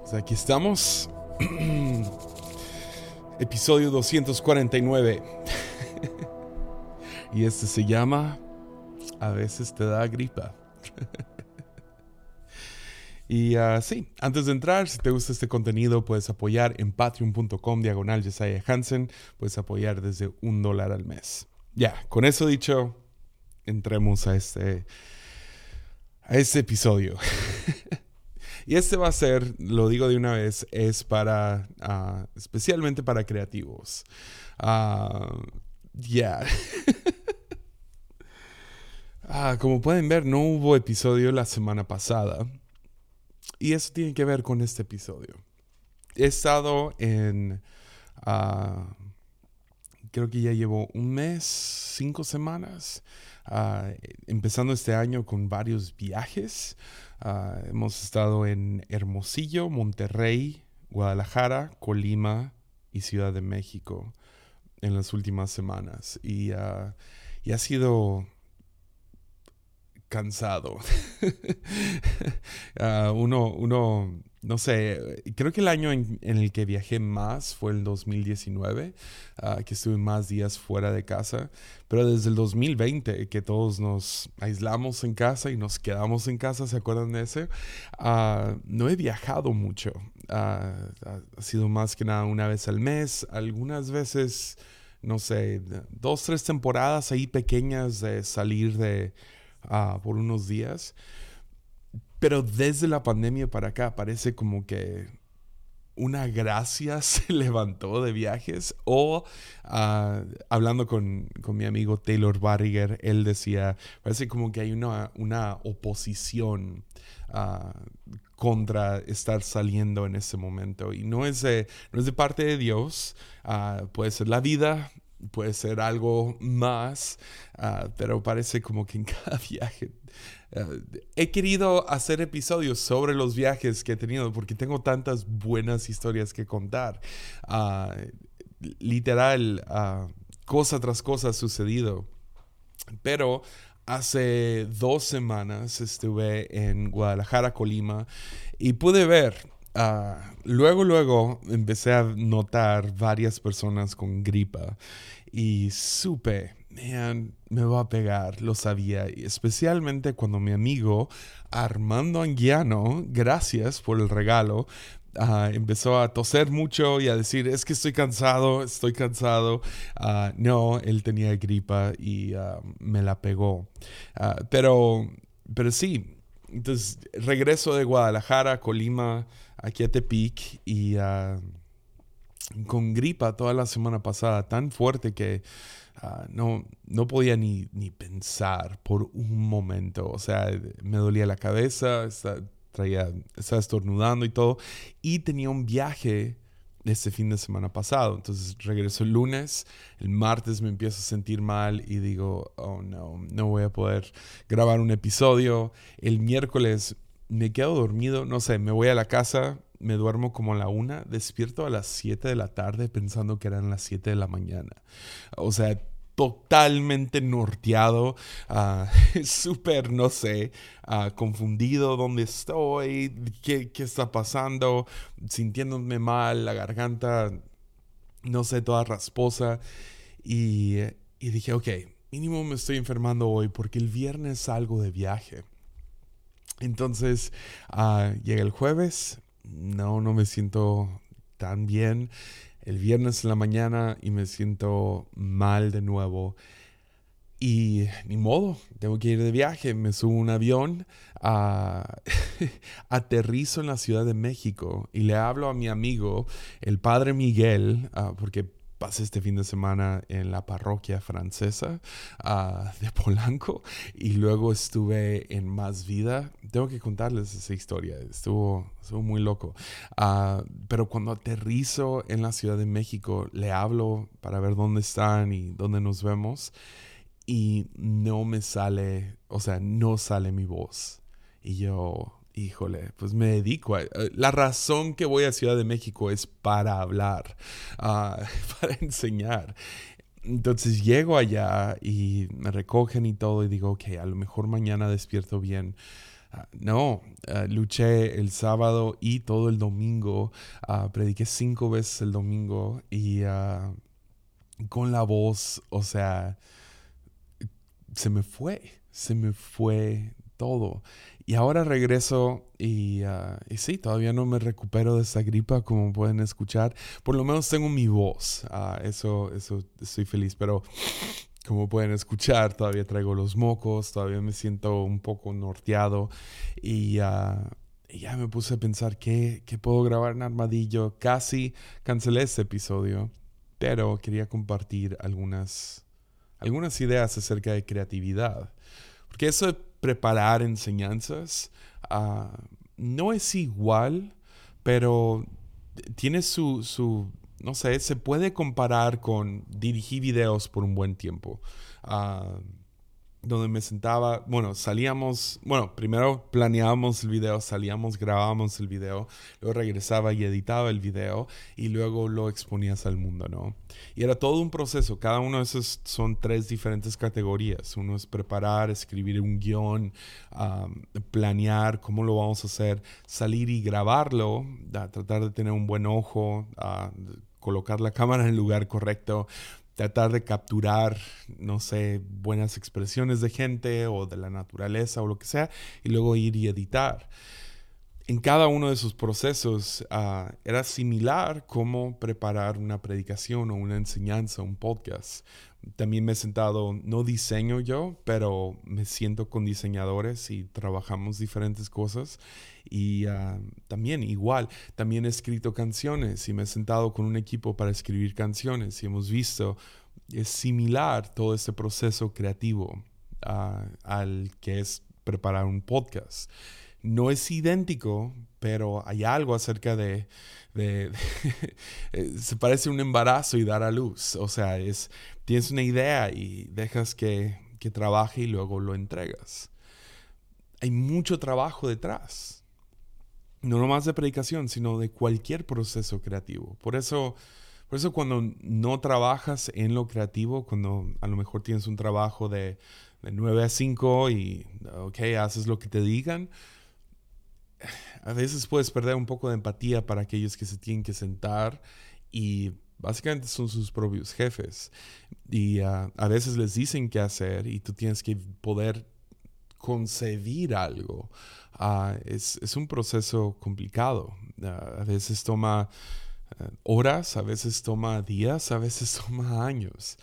Pues aquí estamos. Episodio 249. y este se llama A veces te da gripa. y uh, sí, antes de entrar, si te gusta este contenido, puedes apoyar en patreon.com diagonal Jesiah Hansen. Puedes apoyar desde un dólar al mes. Ya, con eso dicho, entremos a este, a este episodio. y este va a ser, lo digo de una vez, es para, uh, especialmente para creativos. Uh, ya. ah, como pueden ver, no hubo episodio la semana pasada. Y eso tiene que ver con este episodio. He estado en... Uh, creo que ya llevo un mes, cinco semanas, uh, empezando este año con varios viajes. Uh, hemos estado en Hermosillo, Monterrey, Guadalajara, Colima y Ciudad de México en las últimas semanas. Y, uh, y ha sido cansado. uno, uno no sé, creo que el año en, el que viajé más fue el 2019, uh, que estuve más días fuera de casa, pero desde el 2020 que todos nos aislamos en casa y nos quedamos en casa, ¿se acuerdan de ese? Uh, no he viajado mucho, uh, ha sido más que nada una vez al mes, algunas veces, no sé, dos, tres temporadas ahí pequeñas de salir de por unos días. Pero desde la pandemia para acá parece como que una gracia se levantó de viajes o uh, hablando con, con, mi amigo Taylor Barriger, él decía, parece como que hay una, una oposición uh, contra estar saliendo en ese momento. Y no es de, no es de parte de Dios, uh, puede ser la vida, puede ser algo más, pero parece como que en cada viaje eh, he querido hacer episodios sobre los viajes que he tenido porque tengo tantas buenas historias que contar. Uh, literal, cosa tras cosa ha sucedido. Pero hace dos semanas estuve en Guadalajara, Colima, y pude ver Uh, luego, luego empecé a notar varias personas con gripa y supe man, me va a pegar, lo sabía. Y especialmente cuando mi amigo Armando Anguiano, gracias por el regalo, uh, empezó a toser mucho y a decir, es que estoy cansado, estoy cansado. Uh, no, él tenía gripa y me la pegó. pero, pero sí, entonces regreso de Guadalajara, Colima, aquí a Tepic y con gripa toda la semana pasada, tan fuerte que Ah, no, no podía ni, ni, pensar por un momento. O sea, me dolía la cabeza, estaba, traía, estaba estornudando y todo. Y tenía un viaje este fin de semana pasado. Entonces regreso el lunes, el martes me empiezo a sentir mal y digo, oh no, no voy a poder grabar un episodio. El miércoles me quedo dormido, no sé, me voy a la casa, me duermo como a la una, despierto a las 7 de la tarde pensando que eran las 7 de la mañana. O sea, totalmente norteado, uh, súper, no sé, uh, confundido dónde estoy, qué, está pasando, sintiéndome mal, la garganta, no sé, toda rasposa. Y, y dije, ok, mínimo me estoy enfermando hoy porque el viernes salgo de viaje. Entonces, uh, llega el jueves, no, no me siento tan bien el viernes en la mañana y me siento mal de nuevo. Y ni modo, tengo que ir de viaje, me subo un avión, aterrizo en la Ciudad de México y le hablo a mi amigo, el padre Miguel, uh, porque pasé este fin de semana en la parroquia francesa uh, de Polanco y luego estuve en Más Vida. Tengo que contarles esa historia, estuvo, estuvo muy loco. Uh, pero cuando aterrizo en la Ciudad de México, le hablo para ver dónde están y dónde nos vemos y no me sale, o sea, no sale mi voz. Y yo, híjole, pues me dedico a... Eh, la razón que voy a Ciudad de México es para hablar, uh, para enseñar. Entonces llego allá y me recogen y todo y digo, ok, a lo mejor mañana despierto bien. Ah, no, ah, luché el sábado y todo el domingo. Ah, prediqué cinco veces el domingo y con la voz, o sea, se me fue, se me fue todo. Y ahora regreso y, y, sí, todavía no me recupero de esa gripa, como pueden escuchar. Por lo menos tengo mi voz. eso, eso estoy feliz, pero como pueden escuchar, todavía traigo los mocos, todavía me siento un poco norteado y, ya me puse a pensar qué, puedo grabar en Armadillo. Casi cancelé este episodio, pero quería compartir algunas, algunas ideas acerca de creatividad. Porque eso preparar enseñanzas ah, no es igual, pero tiene su, su no sé, se puede comparar con dirigir videos por un buen tiempo. Ah, donde me sentaba, bueno, salíamos, bueno, primero planeábamos el video, salíamos, grabábamos el video, luego regresaba y editaba el video y luego lo exponías al mundo, ¿no? Y era todo un proceso, cada uno de esos son tres diferentes categorías. Uno es preparar, escribir un guion, planear cómo lo vamos a hacer, salir y grabarlo, tratar de tener un buen ojo, colocar la cámara en el lugar correcto, tratar de capturar, no sé, buenas expresiones de gente o de la naturaleza o lo que sea, y luego ir y editar. En cada uno de esos procesos ah, era similar como preparar una predicación o una enseñanza, un podcast también me he sentado, no diseño yo, pero me siento con diseñadores y trabajamos diferentes cosas. Y ah, también igual, también he escrito canciones y me he sentado con un equipo para escribir canciones y hemos visto, es similar todo ese proceso creativo ah, al que es preparar un podcast. No es idéntico, pero hay algo acerca de, eh, se parece un embarazo y dar a luz. O sea, es, tienes una idea y dejas que, que trabaje y luego lo entregas. Hay mucho trabajo detrás. No nomás de predicación, sino de cualquier proceso creativo. Por eso, por eso cuando no trabajas en lo creativo, cuando a lo mejor tienes un trabajo de, de 9 a 5 y, ok, haces lo que te digan, a veces puedes perder un poco de empatía para aquellos que se tienen que sentar y básicamente son sus propios jefes. Y ah, a veces les dicen qué hacer y tú tienes que poder concebir algo. Ah, es, un proceso complicado. Ah, a veces toma horas, a veces toma días, a veces toma años.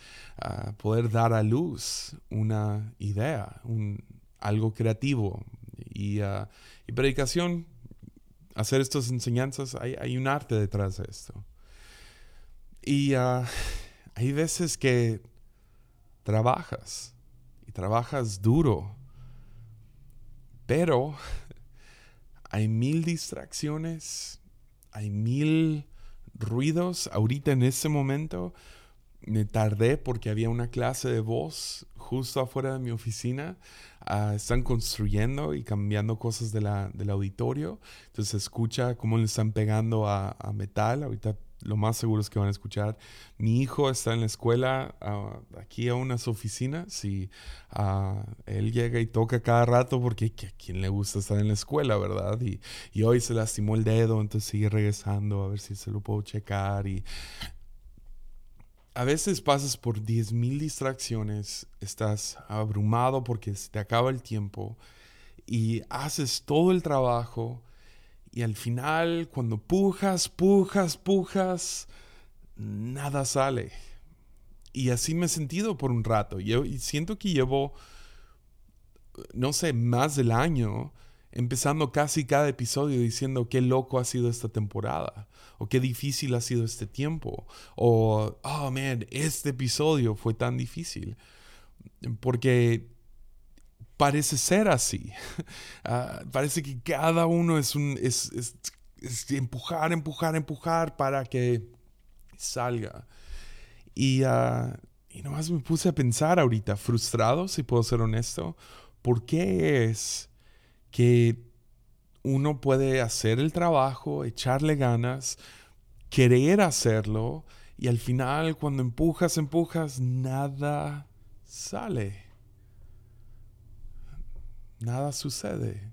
poder dar a luz una idea, un, algo creativo. Y, y predicación, hacer estas enseñanzas, hay, un arte detrás de esto. Y ah, hay veces que trabajas y trabajas duro, pero hay mil distracciones, hay mil ruidos ahorita en este momento me tardé porque había una clase de voz justo afuera de mi oficina. Ah, están construyendo y cambiando cosas de la, del auditorio. Entonces escucha cómo le están pegando a, metal. Ahorita lo más seguro es que van a escuchar. Mi hijo está en la escuela, ah, aquí a unas oficinas, y ah, él llega y toca cada rato porque a quien le gusta estar en la escuela, ¿verdad? Y, y hoy se lastimó el dedo, entonces sigue regresando a ver si se lo puedo checar. Y a veces pasas por 10.000 distracciones, estás abrumado porque se te acaba el tiempo y haces todo el trabajo y al final cuando pujas, pujas, pujas, nada sale. Y así me he sentido por un rato. y siento que llevo, no sé, más del año empezando casi cada episodio diciendo qué loco ha sido esta temporada, o qué difícil ha sido este tiempo, o, oh man, este episodio fue tan difícil. Porque parece ser así. Ah, parece que cada uno es un. Es, empujar, empujar, empujar para que salga. Y, uh, y nomás me puse a pensar ahorita, frustrado, si puedo ser honesto, ¿por qué es que uno puede hacer el trabajo, echarle ganas, querer hacerlo y al final cuando empujas, empujas, nada sale. Nada sucede.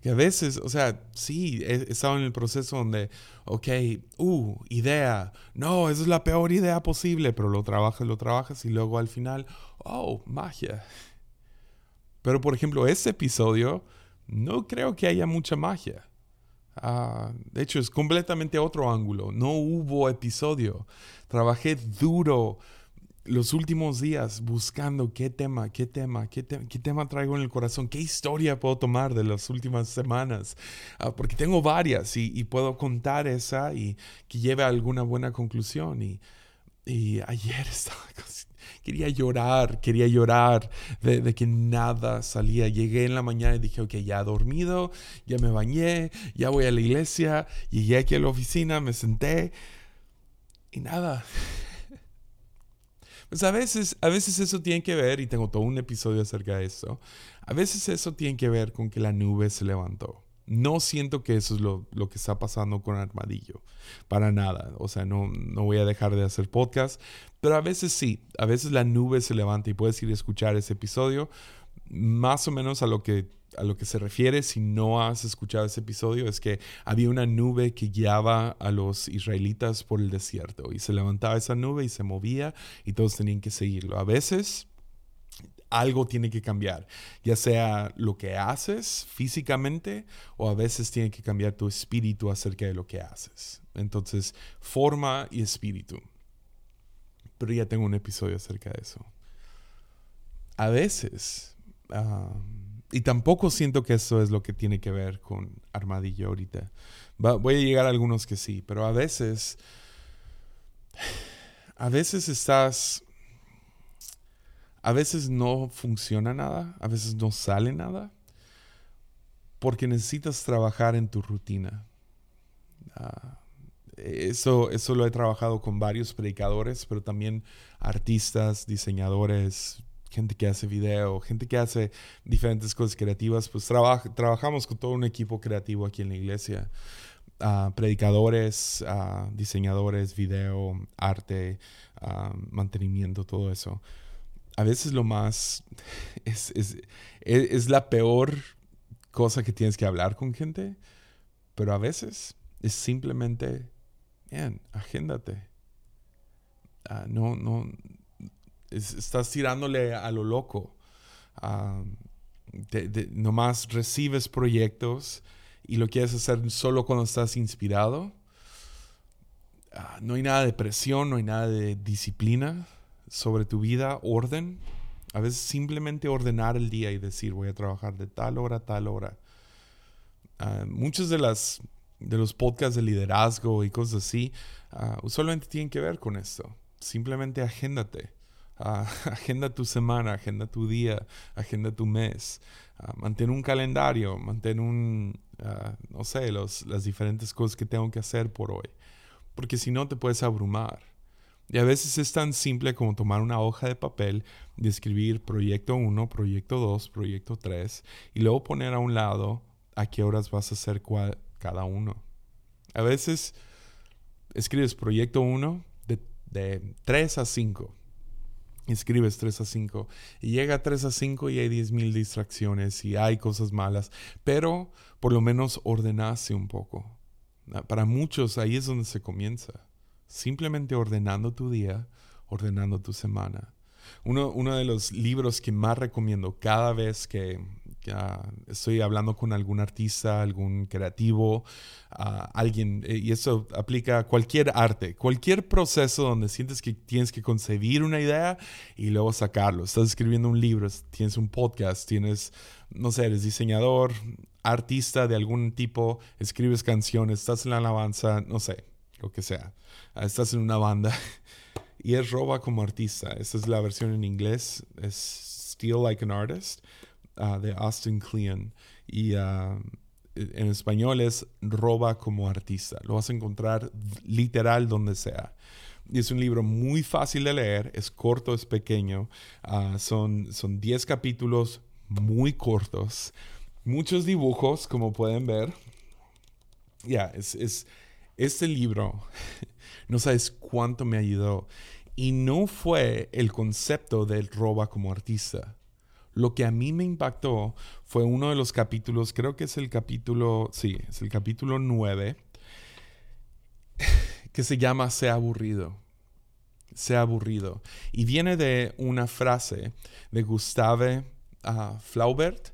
Que a veces, o sea, sí, he, estado en el proceso donde, ok, uh, idea, no, esa es la peor idea posible, pero lo trabajas, lo trabajas y luego al final, oh, magia. Pero por ejemplo, este episodio, no creo que haya mucha magia. Ah, de hecho, es completamente otro ángulo. No hubo episodio. Trabajé duro los últimos días buscando qué tema, qué tema, qué, qué, tema traigo en el corazón, qué historia puedo tomar de las últimas semanas, ah, porque tengo varias y, puedo contar esa y que lleve a alguna buena conclusión. Y, y ayer estaba, quería llorar, quería llorar de, que nada salía. Llegué en la mañana y dije, ok, ya dormido, ya me bañé, ya voy a la iglesia, llegué aquí a la oficina, me senté y nada. Pues a veces, a veces eso tiene que ver, y tengo todo un episodio acerca de eso, a veces eso tiene que ver con que la nube se levantó. No siento que eso es lo, que está pasando con Armadillo, para nada. O sea, no, no voy a dejar de hacer podcast, pero a veces sí, a veces la nube se levanta y puedes ir a escuchar ese episodio, más o menos a lo que a lo que se refiere, si no has escuchado ese episodio, es que había una nube que guiaba a los israelitas por el desierto y se levantaba esa nube y se movía y todos tenían que seguirlo. A veces algo tiene que cambiar, ya sea lo que haces físicamente o a veces tiene que cambiar tu espíritu acerca de lo que haces. Entonces, forma y espíritu. Pero ya tengo un episodio acerca de eso. A veces... Y tampoco siento que eso es lo que tiene que ver con Armadillo ahorita. voy a llegar a algunos que sí, pero a veces, a veces estás, a veces no funciona nada, a veces no sale nada, porque necesitas trabajar en tu rutina. Ah, eso, eso lo he trabajado con varios predicadores, pero también artistas, diseñadores, gente que hace video, gente que hace diferentes cosas creativas, pues trabajamos con todo un equipo creativo aquí en la iglesia. Ah, predicadores, uh, diseñadores, video, arte, mantenimiento, todo eso. A veces lo más es, es, es, la peor cosa que tienes que hablar con gente, pero a veces es simplemente, bien, agéndate. no, no, estás tirándole a lo loco. nomás recibes proyectos y lo quieres hacer solo cuando estás inspirado. Ah, no hay nada de presión, no hay nada de disciplina sobre tu vida, orden. A veces simplemente ordenar el día y decir voy a trabajar de tal hora a tal hora. Uh, muchos de, las, de los podcasts de liderazgo y cosas así uh, usualmente tienen que ver con esto. Simplemente agéndate. Ah, agenda tu semana, agenda tu día, agenda tu mes. Uh, mantén un calendario, mantén un, no sé, los, las diferentes cosas que tengo que hacer por hoy. Porque si no te puedes abrumar. Y a veces es tan simple como tomar una hoja de papel y escribir proyecto 1, proyecto 2, proyecto 3 y luego poner a un lado a qué horas vas a hacer cada uno. A veces escribes proyecto 1 de, de 3 a 5 escribes 3 a 5 y llega a 3 a 5 y hay 10.000 distracciones y hay cosas malas, pero por lo menos ordenaste un poco. Ah, para muchos ahí es donde se comienza, simplemente ordenando tu día, ordenando tu semana. Uno, uno de los libros que más recomiendo cada vez que, estoy hablando con algún artista, algún creativo, alguien, eh, y eso aplica a cualquier arte, cualquier proceso donde sientes que tienes que concebir una idea y luego sacarlo. Estás escribiendo un libro, tienes un podcast, tienes, no sé, eres diseñador, artista de algún tipo, escribes canciones, estás en la alabanza, no sé, lo que sea. Ah, estás en una banda y es roba como artista. Esta es la versión en inglés, es Steal Like an Artist. Ah, de Austin Kleon. Y ah, en español es Roba como artista. Lo vas a encontrar literal donde sea. Y es un libro muy fácil de leer, es corto, es pequeño. Uh, son 10 capítulos muy cortos. Muchos dibujos, como pueden ver. Ya, es, este libro, no sabes cuánto me ayudó. Y no fue el concepto del roba como artista lo que a mí me impactó fue uno de los capítulos, creo que es el capítulo, sí, es el capítulo 9, que se llama Sea aburrido. Sea aburrido. Y viene de una frase de Gustave uh, Flaubert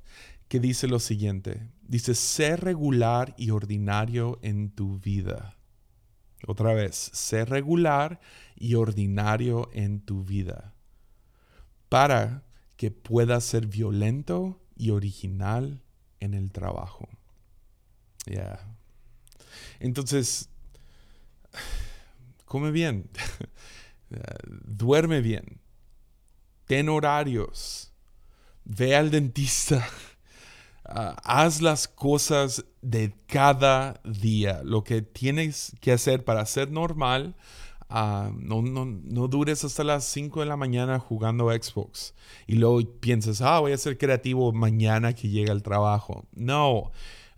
que dice lo siguiente. Dice, sé regular y ordinario en tu vida. Otra vez, sé regular y ordinario en tu vida. Para que puedas ser violento y original en el trabajo. Ya. Entonces, come bien, duerme bien, ten horarios, ve al dentista, ah, haz las cosas de cada día, lo que tienes que hacer para ser normal. Ah, no, no, no, dures hasta las 5 de la mañana jugando Xbox y luego piensas, ah, voy a ser creativo mañana que llega el trabajo. No,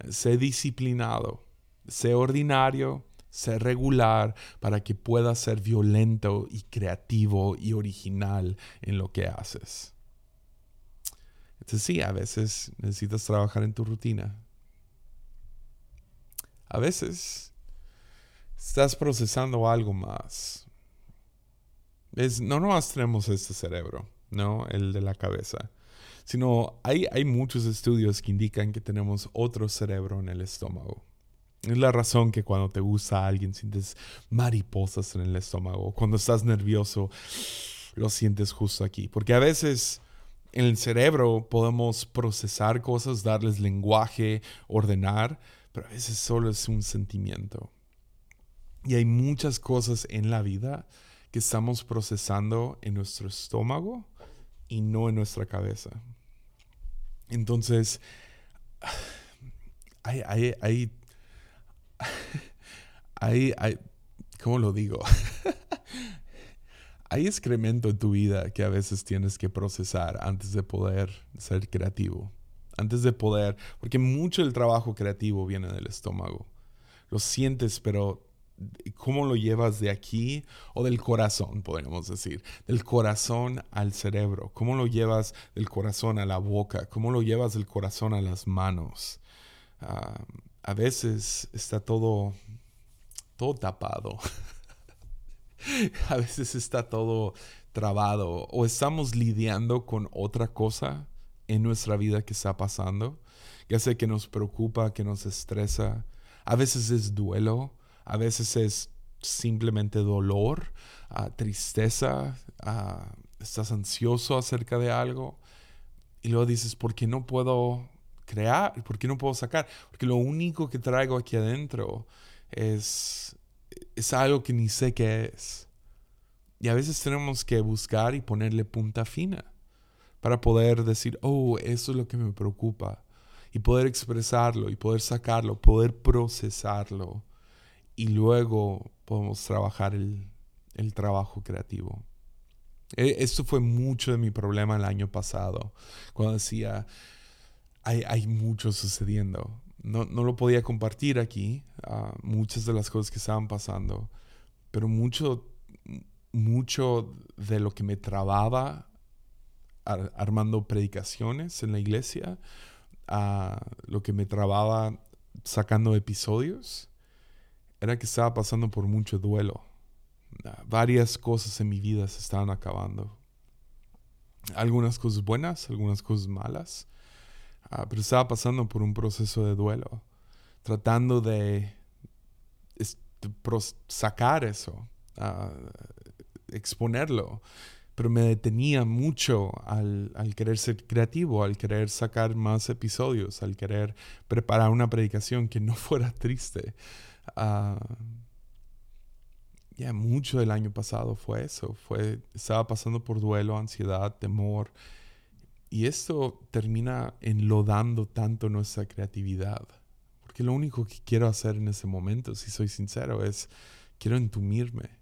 sé disciplinado, sé ordinario, sé regular para que puedas ser violento y creativo y original en lo que haces. Entonces sí, a veces necesitas trabajar en tu rutina. A veces estás procesando algo más. No nomás tenemos este cerebro, ¿no? El de la cabeza. Sino hay, hay muchos estudios que indican que tenemos otro cerebro en el estómago. Es la razón que cuando te gusta a alguien sientes mariposas en el estómago. Cuando estás nervioso, lo sientes justo aquí. Porque a veces en el cerebro podemos procesar cosas, darles lenguaje, ordenar, pero a veces solo es un sentimiento. Y hay muchas cosas en la vida que estamos procesando en nuestro estómago y no en nuestra cabeza. Entonces, hay, hay, hay, hay, ¿cómo lo digo? hay excremento en tu vida que a veces tienes que procesar antes de poder ser creativo. Antes de poder, porque mucho del trabajo creativo viene del estómago. Lo sientes, pero ¿cómo lo llevas de aquí o del corazón, podríamos decir? Del corazón al cerebro. ¿Cómo lo llevas del corazón a la boca? ¿Cómo lo llevas del corazón a las manos? Ah, a veces está todo, todo tapado. a veces está todo trabado o estamos lidiando con otra cosa en nuestra vida que está pasando, ya sea que nos preocupa, que nos estresa. A veces es duelo, a veces es simplemente dolor, ah, tristeza, ah, estás ansioso acerca de algo y luego dices, ¿por qué no puedo crear? ¿Por qué no puedo sacar? Porque lo único que traigo aquí adentro es es algo que ni sé qué es. Y a veces tenemos que buscar y ponerle punta fina para poder decir, oh, eso es lo que me preocupa. Y poder expresarlo y poder sacarlo, poder procesarlo. Y luego podemos trabajar el, trabajo creativo. E, esto fue mucho de mi problema el año pasado, cuando decía, hay, hay mucho sucediendo no, lo podía compartir aquí, muchas de las cosas que estaban pasando, pero mucho, mucho de lo que me trababa armando predicaciones en la iglesia, lo que me trababa sacando episodios, era que estaba pasando por mucho duelo. Ah, varias cosas en mi vida se estaban acabando. Algunas cosas buenas, algunas cosas malas. Ah, pero estaba pasando por un proceso de duelo, tratando de sacar eso, ah, exponerlo, pero me detenía mucho al, querer ser creativo, al querer sacar más episodios, al querer preparar una predicación que no fuera triste. Uh, ya mucho del año pasado fue eso, fue, estaba pasando por duelo, ansiedad, temor, y esto termina enlodando tanto nuestra creatividad. Porque lo único que quiero hacer en ese momento, si soy sincero, es quiero entumirme.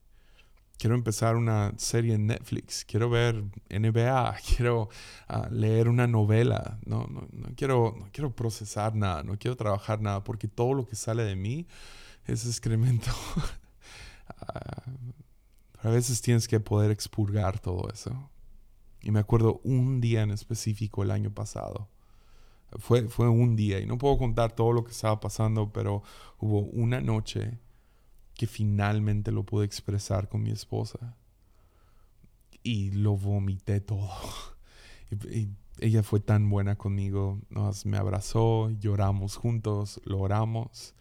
Quiero empezar una serie en Netflix, quiero ver NBA, quiero ah, leer una novela, no, no, no, quiero, no quiero procesar nada, no quiero trabajar nada, porque todo lo que sale de mí es excremento. Ah, a veces tienes que poder expurgar todo eso. Y me acuerdo un día en específico el año pasado. Fue, fue un día y no puedo contar todo lo que estaba pasando, pero hubo una noche que finalmente lo pude expresar con mi esposa. Y lo vomité todo. ella fue tan buena conmigo, nos, me abrazó, lloramos juntos, lo oramos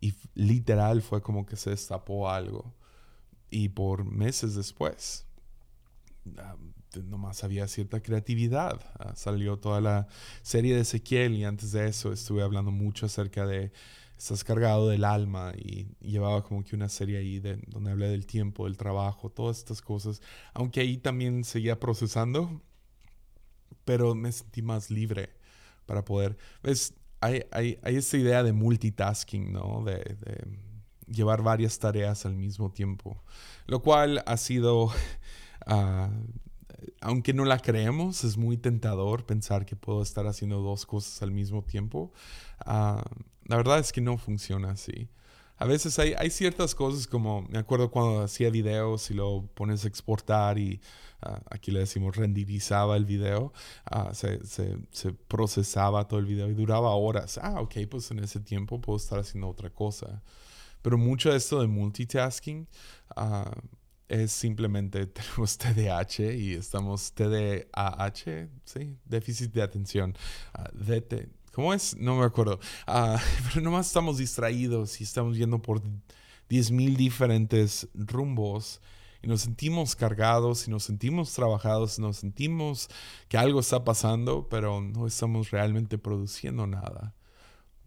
y literal fue como que se destapó algo. Y por meses después, nomás había cierta creatividad. Ah, salió toda la serie de Ezequiel y antes de eso estuve hablando mucho acerca de estás cargado del alma y, llevaba como que una serie ahí de, donde hablé del tiempo, del trabajo, todas estas cosas. Aunque ahí también seguía procesando pero me sentí más libre para poder... ¿ves? Hay, hay, hay esta idea de multitasking, ¿no? De, llevar varias tareas al mismo tiempo, lo cual ha sido... Ah, aunque no la creemos, es muy tentador pensar que puedo estar haciendo dos cosas al mismo tiempo. Ah, la verdad es que no funciona así. A veces hay, ciertas cosas como, me acuerdo cuando hacía videos y lo pones a exportar y Ah, aquí le decimos renderizaba el video, ah, se, procesaba todo el video y duraba horas. Ah, ok, pues en ese tiempo puedo estar haciendo otra cosa. Pero mucho de esto de multitasking es simplemente tenemos TDAH y estamos TDAH, ¿sí? Déficit de atención. DT, ¿Cómo es? No me acuerdo. pero nomás estamos distraídos y estamos yendo por 10.000 diferentes rumbos y nos sentimos cargados y nos sentimos trabajados, nos sentimos que algo está pasando, pero no estamos realmente produciendo nada.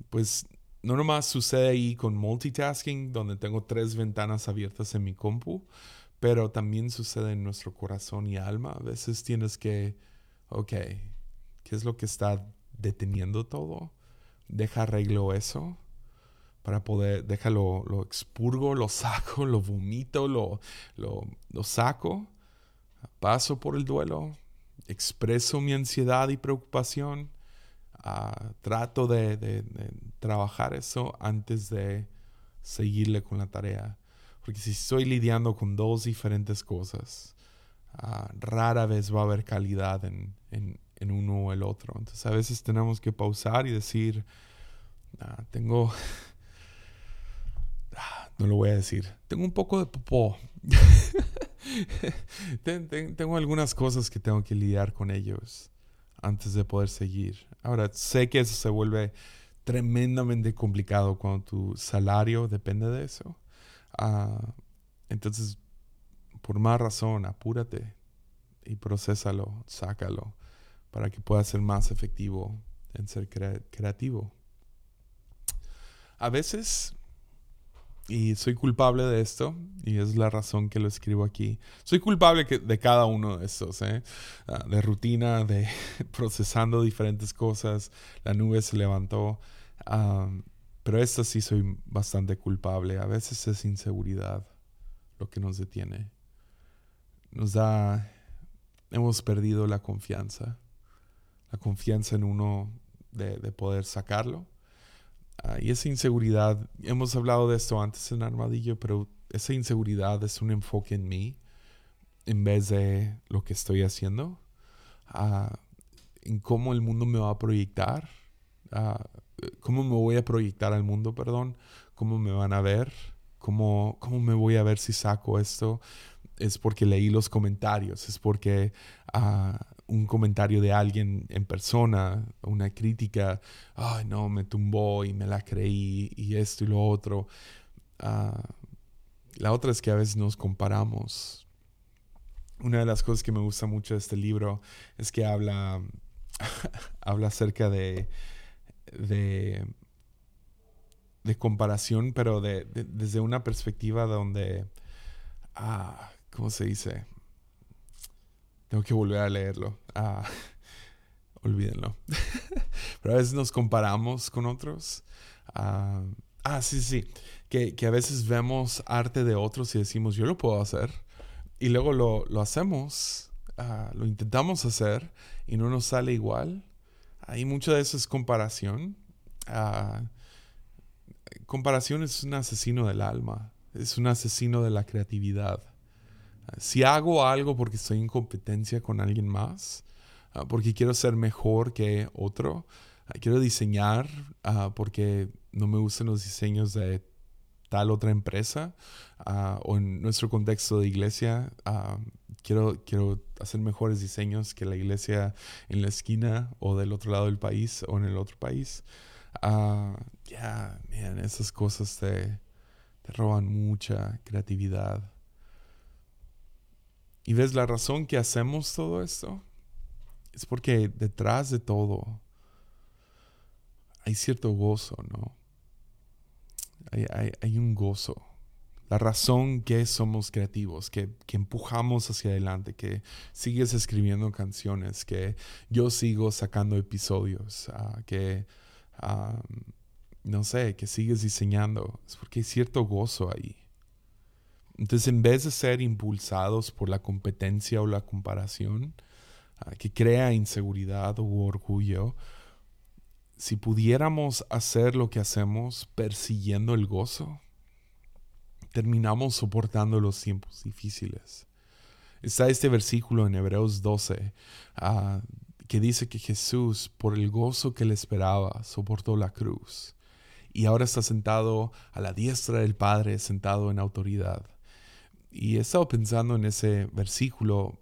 Pues no nomás sucede ahí con multitasking, donde tengo tres ventanas abiertas en mi compu, pero también sucede en nuestro corazón y alma. A veces tienes que, ok, ¿qué es lo que está deteniendo todo? Deja arreglo eso para poder, déjalo, lo expurgo, lo saco, lo vomito, lo, lo, saco, paso por el duelo, expreso mi ansiedad y preocupación, ah, trato de, trabajar eso antes de seguirle con la tarea. Porque si estoy lidiando con dos diferentes cosas, ah, rara vez va a haber calidad en, en, uno o el otro. Entonces a veces tenemos que pausar y decir, ah, tengo no lo voy a decir. Tengo un poco de popó. tengo algunas cosas que tengo que lidiar con ellos antes de poder seguir. Ahora, sé que eso se vuelve tremendamente complicado cuando tu salario depende de eso. Ah, entonces, por más razón, apúrate y procésalo, sácalo, para que pueda ser más efectivo en ser creativo. A veces y soy culpable de esto, y es la razón que lo escribo aquí. Soy culpable de cada uno de estos, ¿eh? Ah, de rutina, de procesando diferentes cosas, la nube se levantó, pero esto sí soy bastante culpable. A veces es inseguridad lo que nos detiene. Nos da, hemos perdido la confianza, la confianza en uno de poder sacarlo Ah, y esa inseguridad, hemos hablado de esto antes en Armadillo, pero esa inseguridad es un enfoque en mí en vez de lo que estoy haciendo, ah, en cómo el mundo me va a proyectar, ah, cómo me voy a proyectar al mundo, perdón, cómo me van a ver, cómo, cómo me voy a ver si saco esto. Es porque leí los comentarios, es porque un comentario de alguien en persona, una crítica, ay no, me tumbó y me la creí y esto y lo otro. Ah, la otra es que a veces nos comparamos. Una de las cosas que me gusta mucho de este libro es que habla, habla acerca de, de, de comparación, pero de, desde una perspectiva donde, ah, ¿cómo se dice? Tengo que volver a leerlo. Ah, olvídenlo. Pero a veces nos comparamos con otros. Ah, ah sí, sí. Que, a veces vemos arte de otros y decimos, yo lo puedo hacer. Y luego lo, hacemos, ah, lo intentamos hacer y no nos sale igual. Ahí mucho de eso es comparación. comparación es un asesino del alma. Es un asesino de la creatividad. Si hago algo porque estoy en competencia con alguien más, ah, porque quiero ser mejor que otro, ah, quiero diseñar ah, porque no me gustan los diseños de tal otra empresa o en nuestro contexto de iglesia, quiero, quiero hacer mejores diseños que la iglesia en la esquina o del otro lado del país o en el otro país. ya, esas cosas te, te roban mucha creatividad. Y ves, la razón que hacemos todo esto es porque detrás de todo hay cierto gozo, ¿no? Hay, un gozo. La razón que somos creativos, que, empujamos hacia adelante, que sigues escribiendo canciones, que yo sigo sacando episodios, ah, que, no sé, que sigues diseñando, es porque hay cierto gozo ahí. Entonces, en vez de ser impulsados por la competencia o la comparación, ah, que crea inseguridad u orgullo, si pudiéramos hacer lo que hacemos persiguiendo el gozo, terminamos soportando los tiempos difíciles. Está este versículo en Hebreos 12 ah, que dice que Jesús, por el gozo que le esperaba, soportó la cruz y ahora está sentado a la diestra del Padre, sentado en autoridad. Y he estado pensando en ese versículo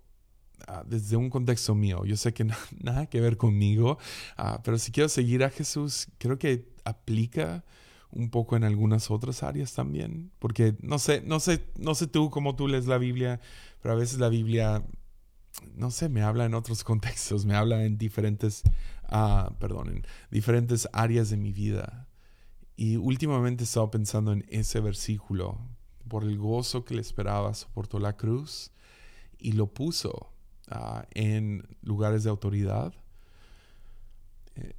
ah, desde un contexto mío. Yo sé que nada que ver conmigo, ah, pero si quiero seguir a Jesús, creo que aplica un poco en algunas otras áreas también, porque no sé, no sé, no sé tú cómo tú lees la Biblia, pero a veces la Biblia, no sé, me habla en otros contextos, me habla en diferentes, uh, perdón, en diferentes áreas de mi vida. Y últimamente he estado pensando en ese versículo por el gozo que le esperaba, soportó la cruz y lo puso ah, en lugares de autoridad.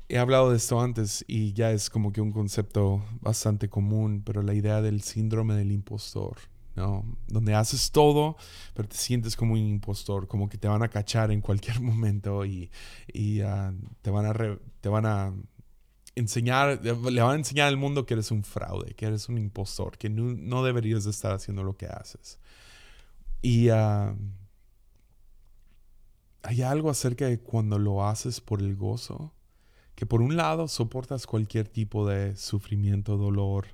He hablado de esto antes y ya es como que un concepto bastante común, pero la idea del síndrome del impostor, ¿no? Donde haces todo, pero te sientes como un impostor, como que te van a cachar en cualquier momento y, ah, te van a... te van a enseñar, le van a enseñar al mundo que eres un fraude, que eres un impostor, que no, deberías de estar haciendo lo que haces. Y ah, hay algo acerca de cuando lo haces por el gozo, que por un lado soportas cualquier tipo de sufrimiento, dolor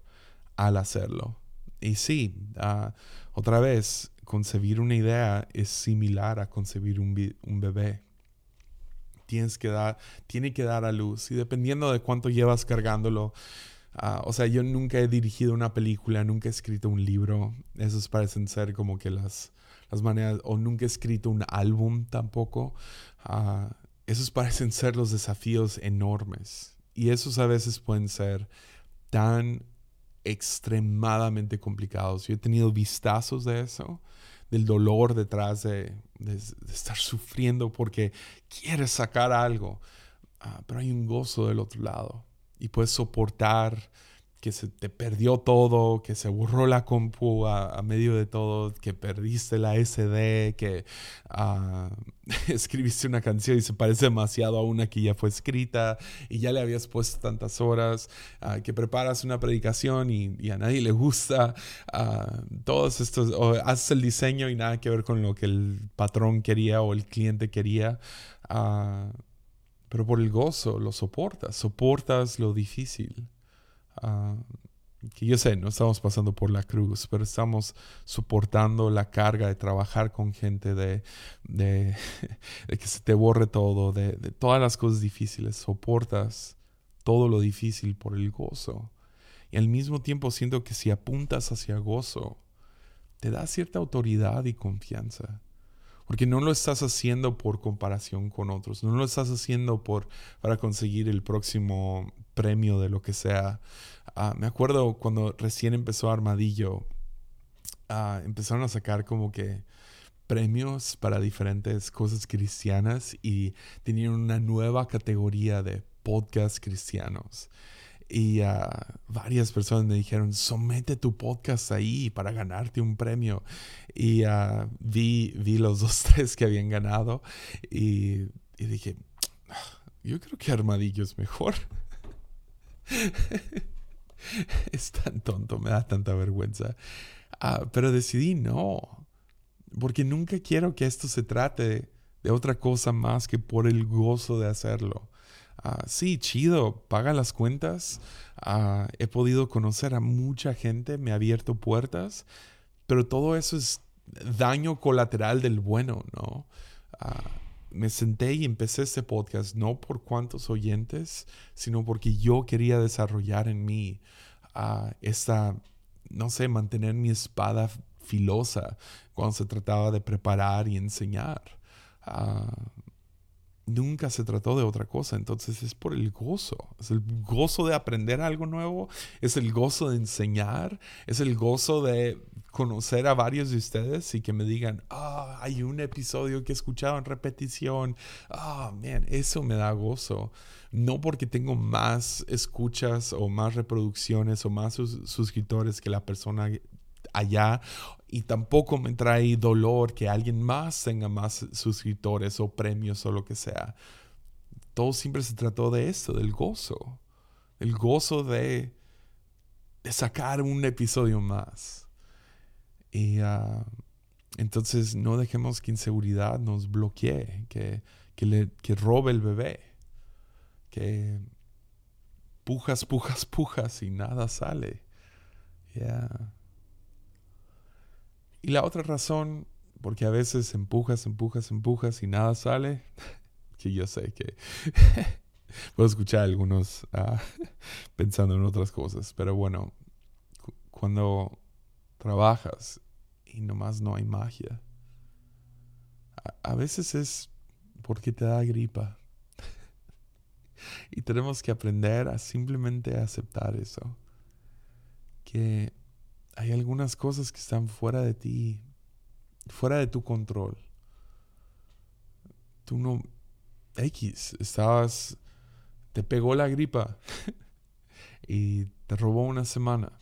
al hacerlo. Y sí, ah, otra vez, concebir una idea es similar a concebir un, un bebé tienes que dar, tiene que dar a luz. Y dependiendo de cuánto llevas cargándolo, ah, o sea, yo nunca he dirigido una película, nunca he escrito un libro. Esos parecen ser como que las, las maneras, o nunca he escrito un álbum tampoco. Uh, esos parecen ser los desafíos enormes. Y esos a veces pueden ser tan extremadamente complicados. Yo he tenido vistazos de eso del dolor detrás de, estar sufriendo porque quieres sacar algo. Ah, pero hay un gozo del otro lado y puedes soportar que se te perdió todo, que se borró la compu a, medio de todo, que perdiste la SD, que ah, escribiste una canción y se parece demasiado a una que ya fue escrita y ya le habías puesto tantas horas, ah, que preparas una predicación y, a nadie le gusta, uh, todos estos, o haces el diseño y nada que ver con lo que el patrón quería o el cliente quería. pero por el gozo lo soportas, soportas lo difícil. Ah, que yo sé, no estamos pasando por la cruz, pero estamos soportando la carga de trabajar con gente, de, que se te borre todo, de, de, todas las cosas difíciles. Soportas todo lo difícil por el gozo. Y al mismo tiempo siento que si apuntas hacia gozo, te da cierta autoridad y confianza. Porque no lo estás haciendo por comparación con otros, no lo estás haciendo por, para conseguir el próximo premio de lo que sea. Ah, me acuerdo cuando recién empezó Armadillo, ah, empezaron a sacar como que premios para diferentes cosas cristianas y tenían una nueva categoría de podcast cristianos. Y uh, varias personas me dijeron, somete tu podcast ahí para ganarte un premio. Y vi, vi los dos, tres que habían ganado y, y dije, ah, yo creo que Armadillo es mejor. es tan tonto, me da tanta vergüenza. Uh, pero decidí no. porque nunca quiero que esto se trate de otra cosa más que por el gozo de hacerlo. Ah, sí, chido, paga las cuentas. Ah, he podido conocer a mucha gente, me ha abierto puertas, pero todo eso es daño colateral del bueno, ¿no? Ah, me senté y empecé este podcast no por cuántos oyentes, sino porque yo quería desarrollar en mí esta, no sé, mantener mi espada filosa cuando se trataba de preparar y enseñar. Nunca se trató de otra cosa, entonces es por el gozo, es el gozo de aprender algo nuevo, es el gozo de enseñar, es el gozo de conocer a varios de ustedes y que me digan, ah, hay un episodio que he escuchado en repetición, ah, man, eso me da gozo. No porque tengo más escuchas o más reproducciones o más suscriptores que la persona allá y tampoco me trae dolor que alguien más tenga más suscriptores o premios o lo que sea. Todo siempre se trató de eso, del gozo. El gozo de, sacar un episodio más. Y ah, entonces no dejemos que inseguridad nos bloquee, que, que, le, que robe el bebé, que pujas, pujas, pujas y nada sale. Yeah. Y la otra razón, porque a veces empujas, empujas, empujas y nada sale, que yo sé que puedo escuchar a algunos ah, pensando en otras cosas, pero bueno, cuando trabajas y nomás no hay magia, a, veces es porque te da gripa. y tenemos que aprender a simplemente aceptar eso. Que hay algunas cosas que están fuera de ti, fuera de tu control. Tú no, X, estabas, te pegó la gripa y te robó una semana.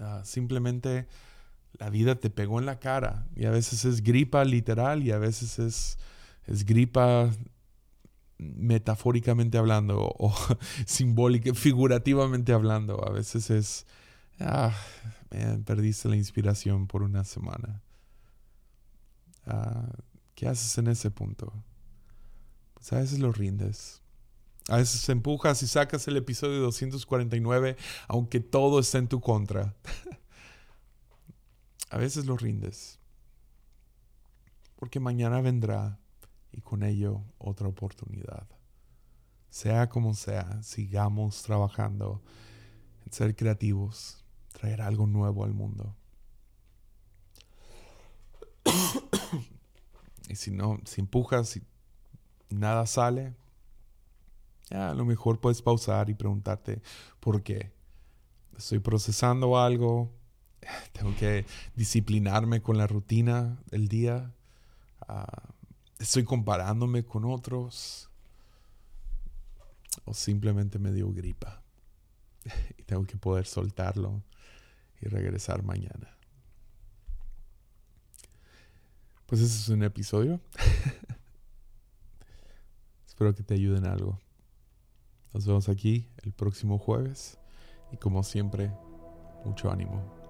Ah, simplemente la vida te pegó en la cara y a veces es gripa literal y a veces es, es gripa metafóricamente hablando o simbólica, figurativamente hablando. A veces es ah, perdiste la inspiración por una semana. Ah, ¿Qué haces en ese punto? Pues a veces lo rindes. A veces empujas y sacas el episodio 249 aunque todo esté en tu contra. a veces lo rindes. Porque mañana vendrá y con ello otra oportunidad. Sea como sea, sigamos trabajando en ser creativos, traer algo nuevo al mundo. y si no, si empujas y nada sale, a lo mejor puedes pausar y preguntarte por qué. Estoy procesando algo, tengo que disciplinarme con la rutina del día, ah, estoy comparándome con otros o simplemente me dio gripa y tengo que poder soltarlo regresar mañana. Pues ese es un episodio. Espero que te ayuden algo. Nos vemos aquí el próximo jueves y como siempre, mucho ánimo.